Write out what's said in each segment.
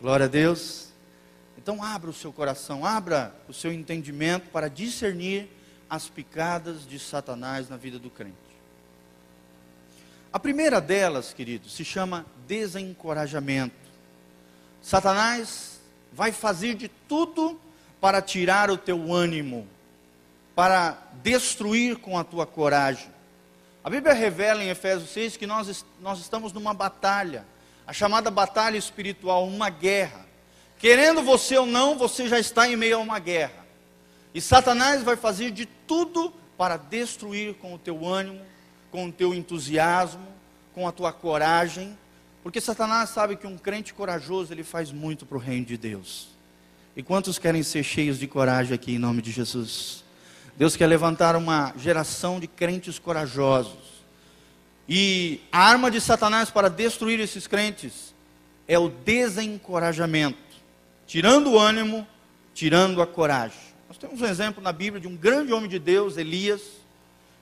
Glória a Deus. Então abra o seu coração, abra o seu entendimento para discernir as picadas de Satanás na vida do crente. A primeira delas, queridos, se chama desencorajamento. Satanás vai fazer de tudo para tirar o teu ânimo, para destruir com a tua coragem. A Bíblia revela em Efésios 6 que nós, nós estamos numa batalha, a chamada batalha espiritual, uma guerra. Querendo você ou não, você já está em meio a uma guerra. E Satanás vai fazer de tudo para destruir com o teu ânimo, com o teu entusiasmo, com a tua coragem, porque Satanás sabe que um crente corajoso ele faz muito para o reino de Deus. E quantos querem ser cheios de coragem aqui em nome de Jesus? Deus quer levantar uma geração de crentes corajosos. E a arma de Satanás para destruir esses crentes é o desencorajamento, tirando o ânimo, tirando a coragem. Nós temos um exemplo na Bíblia de um grande homem de Deus, Elias,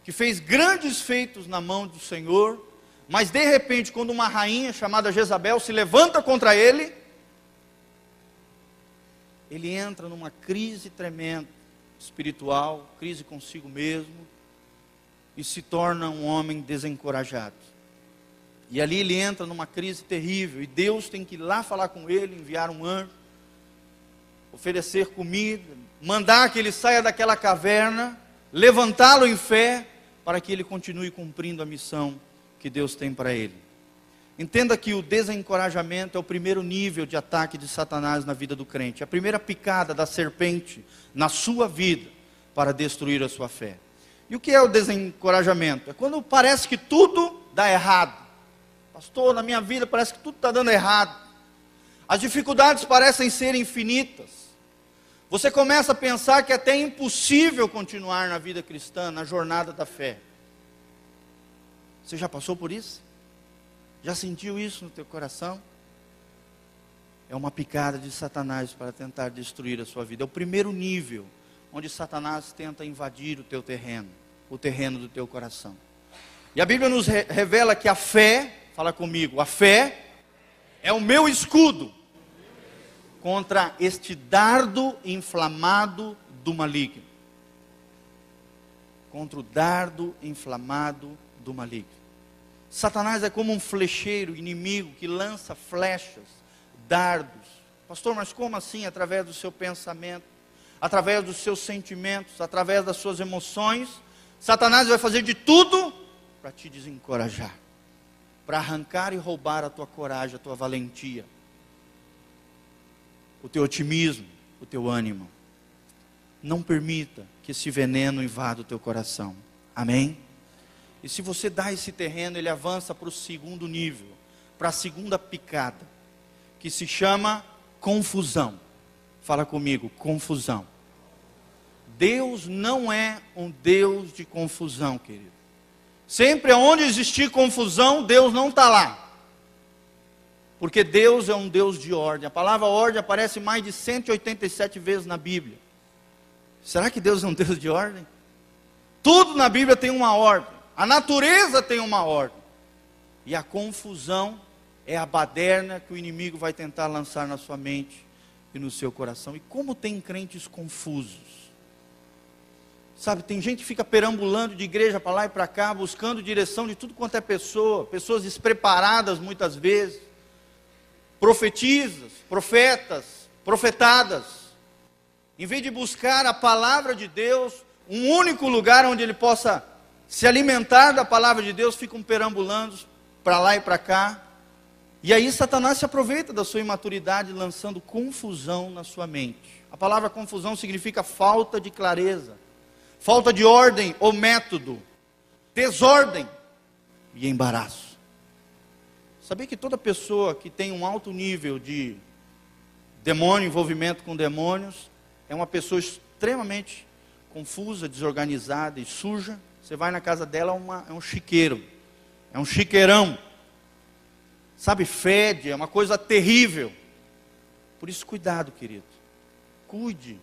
que fez grandes feitos na mão do Senhor, mas de repente, quando uma rainha chamada Jezabel se levanta contra ele, ele entra numa crise tremenda, espiritual, crise consigo mesmo, e se torna um homem desencorajado. E ali ele entra numa crise terrível, e Deus tem que ir lá falar com ele, enviar um anjo, oferecer comida, mandar que ele saia daquela caverna, levantá-lo em fé, para que ele continue cumprindo a missão que Deus tem para ele. Entenda que o desencorajamento é o primeiro nível de ataque de Satanás na vida do crente, a primeira picada da serpente na sua vida para destruir a sua fé. E o que é o desencorajamento? É quando parece que tudo dá errado. Pastor, na minha vida parece que tudo está dando errado. As dificuldades parecem ser infinitas. Você começa a pensar que é até impossível continuar na vida cristã, na jornada da fé. Você já passou por isso? Já sentiu isso no teu coração? É uma picada de Satanás para tentar destruir a sua vida. É o primeiro nível onde Satanás tenta invadir o teu terreno, o terreno do teu coração. E a Bíblia nos re revela que a fé, fala comigo, a fé é o meu escudo contra este dardo inflamado do maligno. Contra o dardo inflamado do maligno. Satanás é como um flecheiro inimigo que lança flechas, dardos. Pastor, mas como assim? Através do seu pensamento, através dos seus sentimentos, através das suas emoções. Satanás vai fazer de tudo para te desencorajar, para arrancar e roubar a tua coragem, a tua valentia, o teu otimismo, o teu ânimo. Não permita que esse veneno invada o teu coração. Amém? E se você dá esse terreno, ele avança para o segundo nível, para a segunda picada, que se chama confusão. Fala comigo, confusão. Deus não é um Deus de confusão, querido. Sempre onde existir confusão, Deus não está lá. Porque Deus é um Deus de ordem. A palavra ordem aparece mais de 187 vezes na Bíblia. Será que Deus é um Deus de ordem? Tudo na Bíblia tem uma ordem. A natureza tem uma ordem. E a confusão é a baderna que o inimigo vai tentar lançar na sua mente e no seu coração. E como tem crentes confusos. Sabe, tem gente que fica perambulando de igreja para lá e para cá, buscando direção de tudo quanto é pessoa, pessoas despreparadas muitas vezes, profetizas, profetas, profetadas. Em vez de buscar a palavra de Deus, um único lugar onde ele possa se alimentar da palavra de Deus, ficam perambulando para lá e para cá. E aí Satanás se aproveita da sua imaturidade, lançando confusão na sua mente. A palavra confusão significa falta de clareza, falta de ordem ou método, desordem e embaraço. Sabia que toda pessoa que tem um alto nível de demônio, envolvimento com demônios, é uma pessoa extremamente confusa, desorganizada e suja? Você vai na casa dela, é, uma, é um chiqueiro, é um chiqueirão. Sabe, fede, é uma coisa terrível. Por isso, cuidado, querido. Cuide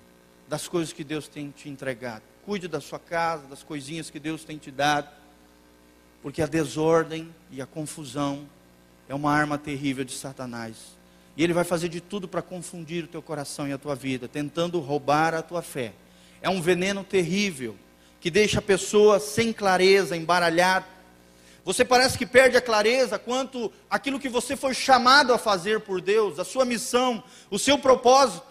das coisas que Deus tem te entregado. Cuide da sua casa, das coisinhas que Deus tem te dado. Porque a desordem e a confusão é uma arma terrível de Satanás. E ele vai fazer de tudo para confundir o teu coração e a tua vida, tentando roubar a tua fé. É um veneno terrível que deixa a pessoa sem clareza, embaralhada. Você parece que perde a clareza quanto aquilo que você foi chamado a fazer por Deus, a sua missão, o seu propósito.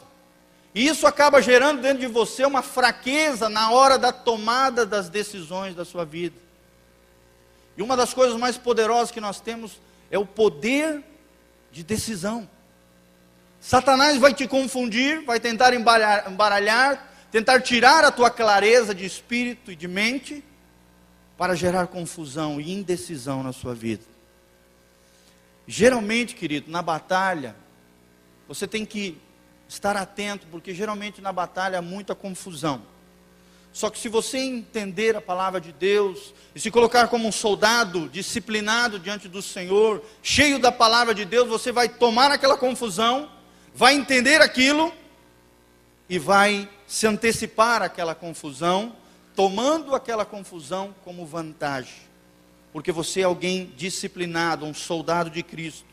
E isso acaba gerando dentro de você uma fraqueza na hora da tomada das decisões da sua vida. E uma das coisas mais poderosas que nós temos é o poder de decisão. Satanás vai te confundir, vai tentar embaralhar, tentar tirar a tua clareza de espírito e de mente para gerar confusão e indecisão na sua vida. Geralmente, querido, na batalha, você tem que estar atento, porque geralmente na batalha há muita confusão. Só que se você entender a palavra de Deus e se colocar como um soldado disciplinado diante do Senhor, cheio da palavra de Deus, você vai tomar aquela confusão, vai entender aquilo e vai se antecipar àquela confusão tomando aquela confusão como vantagem, porque você é alguém disciplinado, um soldado de Cristo.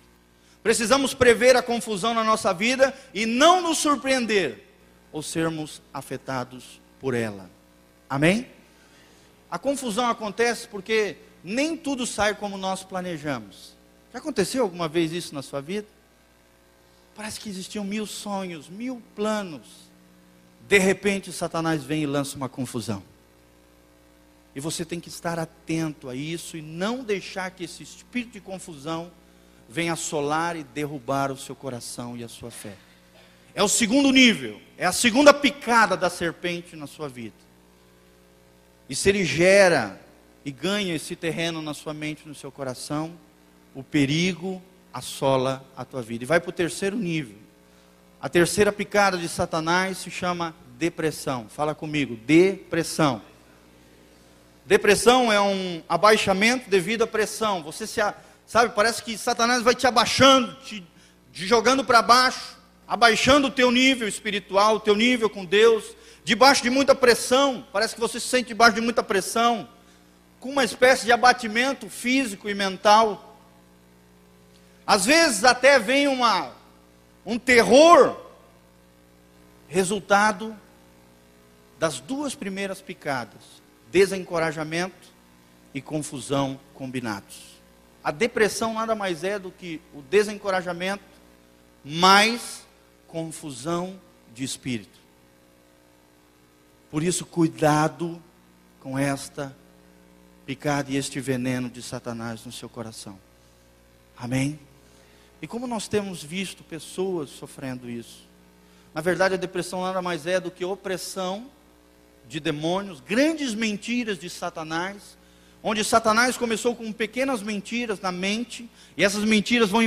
Precisamos prever a confusão na nossa vida e não nos surpreender ou sermos afetados por ela. Amém? A confusão acontece porque nem tudo sai como nós planejamos. Já aconteceu alguma vez isso na sua vida? Parece que existiam mil sonhos, mil planos. De repente, Satanás vem e lança uma confusão. E você tem que estar atento a isso e não deixar que esse espírito de confusão venha assolar e derrubar o seu coração e a sua fé. É o segundo nível, é a segunda picada da serpente na sua vida. E se ele gera e ganha esse terreno na sua mente, no seu coração, o perigo assola a tua vida. E vai para o terceiro nível. A terceira picada de Satanás se chama depressão. Fala comigo, depressão. Depressão é um abaixamento devido à pressão. Você se, sabe, parece que Satanás vai te abaixando, te, te jogando para baixo, abaixando o teu nível espiritual, o teu nível com Deus, debaixo de muita pressão. Parece que você se sente debaixo de muita pressão, com uma espécie de abatimento físico e mental. Às vezes até vem uma, um terror, resultado das duas primeiras picadas desencorajamento e confusão combinados. A depressão nada mais é do que o desencorajamento mais confusão de espírito. Por isso, cuidado com esta picada e este veneno de Satanás no seu coração. Amém? E como nós temos visto pessoas sofrendo isso? Na verdade, a depressão nada mais é do que opressão de demônios, grandes mentiras de Satanás, onde Satanás começou com pequenas mentiras na mente, e essas mentiras vão